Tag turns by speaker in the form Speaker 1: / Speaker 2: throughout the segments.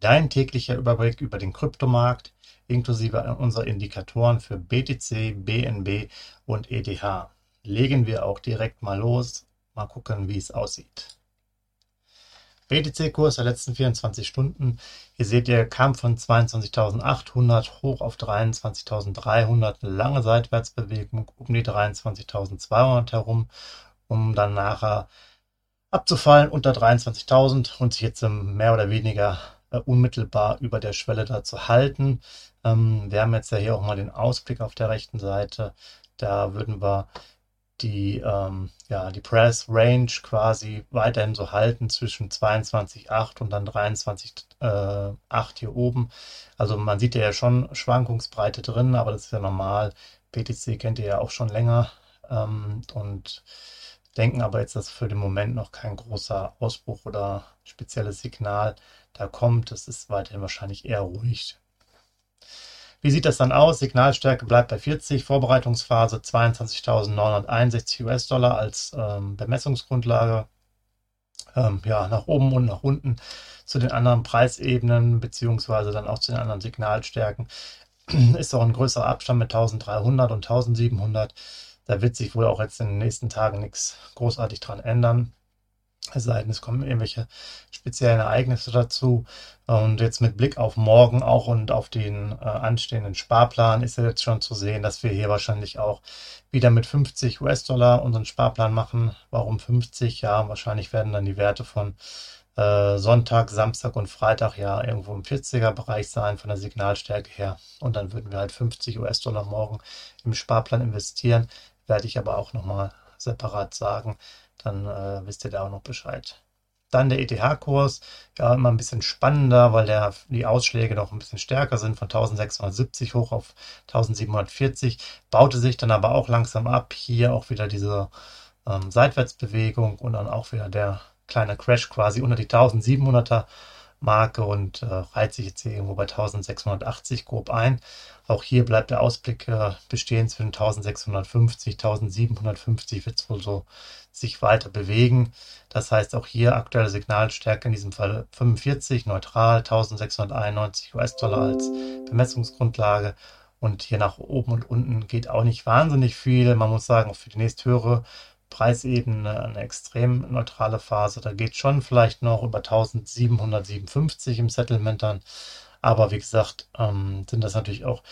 Speaker 1: Dein täglicher Überblick über den Kryptomarkt inklusive unserer Indikatoren für BTC, BNB und ETH. Legen wir auch direkt mal los. Mal gucken, wie es aussieht. BTC-Kurs der letzten 24 Stunden. Hier seht ihr, kam von 22.800 hoch auf 23.300. Eine lange Seitwärtsbewegung um die 23.200 herum, um dann nachher abzufallen unter 23.000 und sich jetzt mehr oder weniger äh, unmittelbar über der Schwelle da zu halten. Ähm, wir haben jetzt ja hier auch mal den Ausblick auf der rechten Seite. Da würden wir die, ähm, ja, die Press Range quasi weiterhin so halten zwischen 22,8 und dann 23,8 äh, hier oben. Also man sieht ja schon Schwankungsbreite drin, aber das ist ja normal. PTC kennt ihr ja auch schon länger ähm, und denken aber jetzt, dass für den Moment noch kein großer Ausbruch oder spezielles Signal da kommt. Es ist weiterhin wahrscheinlich eher ruhig. Wie sieht das dann aus? Signalstärke bleibt bei 40, Vorbereitungsphase 22.961 US-Dollar als ähm, Bemessungsgrundlage. Ähm, ja, nach oben und nach unten zu den anderen Preisebenen, beziehungsweise dann auch zu den anderen Signalstärken. Ist auch ein größerer Abstand mit 1300 und 1700. Da wird sich wohl auch jetzt in den nächsten Tagen nichts großartig dran ändern. Es sei denn, es kommen irgendwelche speziellen Ereignisse dazu. Und jetzt mit Blick auf morgen auch und auf den äh, anstehenden Sparplan ist ja jetzt schon zu sehen, dass wir hier wahrscheinlich auch wieder mit 50 US-Dollar unseren Sparplan machen. Warum 50? Ja, wahrscheinlich werden dann die Werte von äh, Sonntag, Samstag und Freitag ja irgendwo im 40er-Bereich sein von der Signalstärke her. Und dann würden wir halt 50 US-Dollar morgen im Sparplan investieren. Werde ich aber auch nochmal separat sagen dann äh, wisst ihr da auch noch Bescheid. Dann der ETH-Kurs, ja, immer ein bisschen spannender, weil der, die Ausschläge noch ein bisschen stärker sind, von 1670 hoch auf 1740, baute sich dann aber auch langsam ab. Hier auch wieder diese ähm, Seitwärtsbewegung und dann auch wieder der kleine Crash quasi unter die 1700er Marke und äh, reiht sich jetzt hier irgendwo bei 1680 grob ein. Auch hier bleibt der Ausblick äh, bestehen zwischen 1650, 1750 wird es wohl so sich weiter bewegen. Das heißt auch hier aktuelle Signalstärke in diesem Fall 45, neutral, 1691 US-Dollar als Bemessungsgrundlage. Und hier nach oben und unten geht auch nicht wahnsinnig viel. Man muss sagen, auch für die nächsthöhere Preisebene eine extrem neutrale Phase. Da geht schon vielleicht noch über 1757 im Settlement dann. Aber wie gesagt, ähm, sind das natürlich auch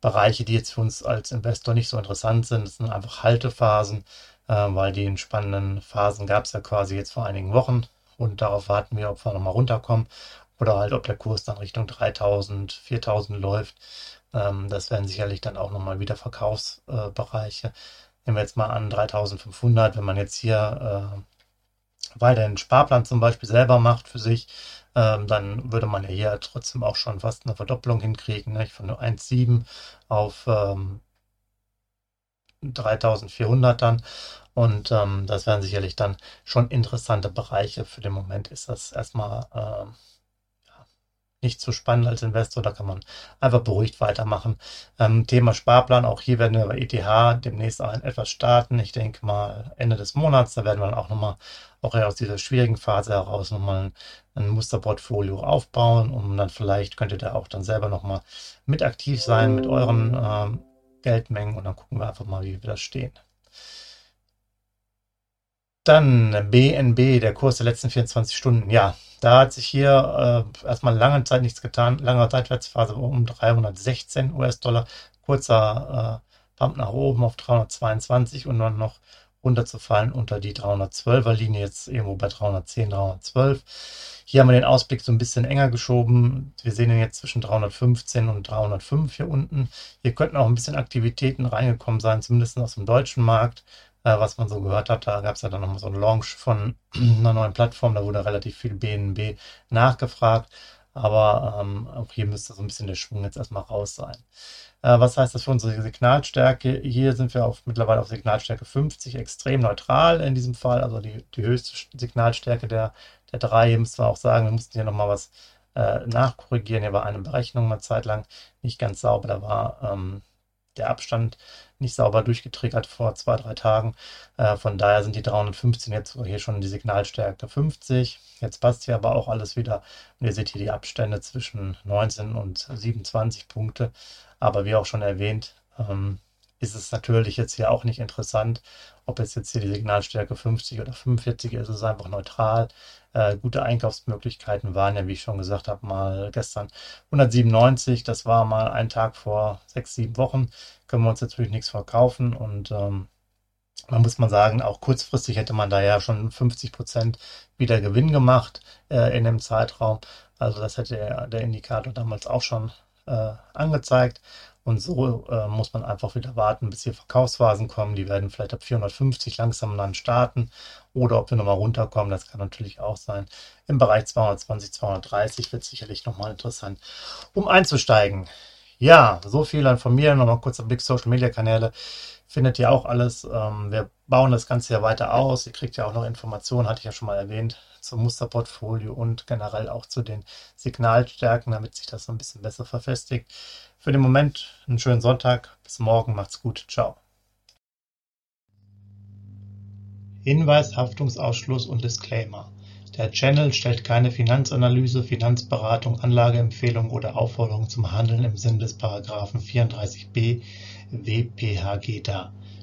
Speaker 1: Bereiche, die jetzt für uns als Investor nicht so interessant sind. Das sind einfach Haltephasen, äh, weil die spannenden Phasen gab es ja quasi jetzt vor einigen Wochen. Und darauf warten wir, ob wir nochmal runterkommen oder halt, ob der Kurs dann Richtung 3000, 4000 läuft. Ähm, das wären sicherlich dann auch nochmal wieder Verkaufsbereiche. Nehmen wir jetzt mal an 3500, wenn man jetzt hier äh, weiter einen Sparplan zum Beispiel selber macht für sich, ähm, dann würde man ja hier trotzdem auch schon fast eine Verdopplung hinkriegen, ne? von 1,7 auf ähm, 3400 dann. Und ähm, das wären sicherlich dann schon interessante Bereiche. Für den Moment ist das erstmal äh, nicht so spannend als Investor. Da kann man einfach beruhigt weitermachen. Ähm, Thema Sparplan, auch hier werden wir bei ETH demnächst auch etwas starten. Ich denke mal Ende des Monats, da werden wir dann auch nochmal, auch aus dieser schwierigen Phase heraus nochmal ein, ein Musterportfolio aufbauen, um dann vielleicht könnt ihr da auch dann selber nochmal mit aktiv sein mit euren ähm, Geldmengen und dann gucken wir einfach mal, wie wir das stehen. Dann BNB, der Kurs der letzten 24 Stunden. Ja, da hat sich hier äh, erstmal lange Zeit nichts getan. Lange Seitwärtsphase um 316 US-Dollar. Kurzer äh, Pump nach oben auf 322 und dann noch runterzufallen unter die 312er Linie, jetzt irgendwo bei 310, 312. Hier haben wir den Ausblick so ein bisschen enger geschoben. Wir sehen ihn jetzt zwischen 315 und 305 hier unten. Hier könnten auch ein bisschen Aktivitäten reingekommen sein, zumindest aus dem deutschen Markt äh, was man so gehört hat. Da gab es ja dann nochmal so einen Launch von einer neuen Plattform, da wurde relativ viel BNB nachgefragt. Aber ähm, auch hier müsste so ein bisschen der Schwung jetzt erstmal raus sein. Äh, was heißt das für unsere Signalstärke? Hier sind wir auf, mittlerweile auf Signalstärke 50, extrem neutral in diesem Fall, also die, die höchste Signalstärke der, der drei. Hier müssen wir auch sagen, wir mussten hier nochmal was äh, nachkorrigieren. Hier war eine Berechnung mal zeitlang nicht ganz sauber. Da war ähm, der Abstand nicht sauber durchgetriggert vor zwei, drei Tagen. Äh, von daher sind die 315 jetzt hier schon die Signalstärke 50. Jetzt passt hier aber auch alles wieder. Und ihr seht hier die Abstände zwischen 19 und 27 Punkte. Aber wie auch schon erwähnt, ähm, ist es natürlich jetzt hier auch nicht interessant, ob es jetzt hier die Signalstärke 50 oder 45 ist. Es ist einfach neutral. Äh, gute Einkaufsmöglichkeiten waren ja, wie ich schon gesagt habe, mal gestern 197. Das war mal ein Tag vor sechs, sieben Wochen. Können wir uns natürlich nichts verkaufen und ähm, man muss man sagen, auch kurzfristig hätte man da ja schon 50 Prozent wieder Gewinn gemacht äh, in dem Zeitraum. Also das hätte der, der Indikator damals auch schon äh, angezeigt. Und so äh, muss man einfach wieder warten, bis hier Verkaufsphasen kommen. Die werden vielleicht ab 450 langsam dann starten. Oder ob wir nochmal runterkommen, das kann natürlich auch sein. Im Bereich 220, 230 wird sicherlich nochmal interessant, um einzusteigen. Ja, so viel dann von mir. Nochmal kurz Blick Social Media Kanäle. Findet ihr auch alles. Ähm, wir bauen das Ganze ja weiter aus. Ihr kriegt ja auch noch Informationen, hatte ich ja schon mal erwähnt, zum Musterportfolio und generell auch zu den Signalstärken, damit sich das so ein bisschen besser verfestigt. Für den Moment einen schönen Sonntag. Bis morgen. Macht's gut. Ciao. Hinweis, Haftungsausschluss und Disclaimer. Der Channel stellt keine Finanzanalyse, Finanzberatung, Anlageempfehlung oder Aufforderung zum Handeln im Sinne des Paragraphen 34b WPHG dar.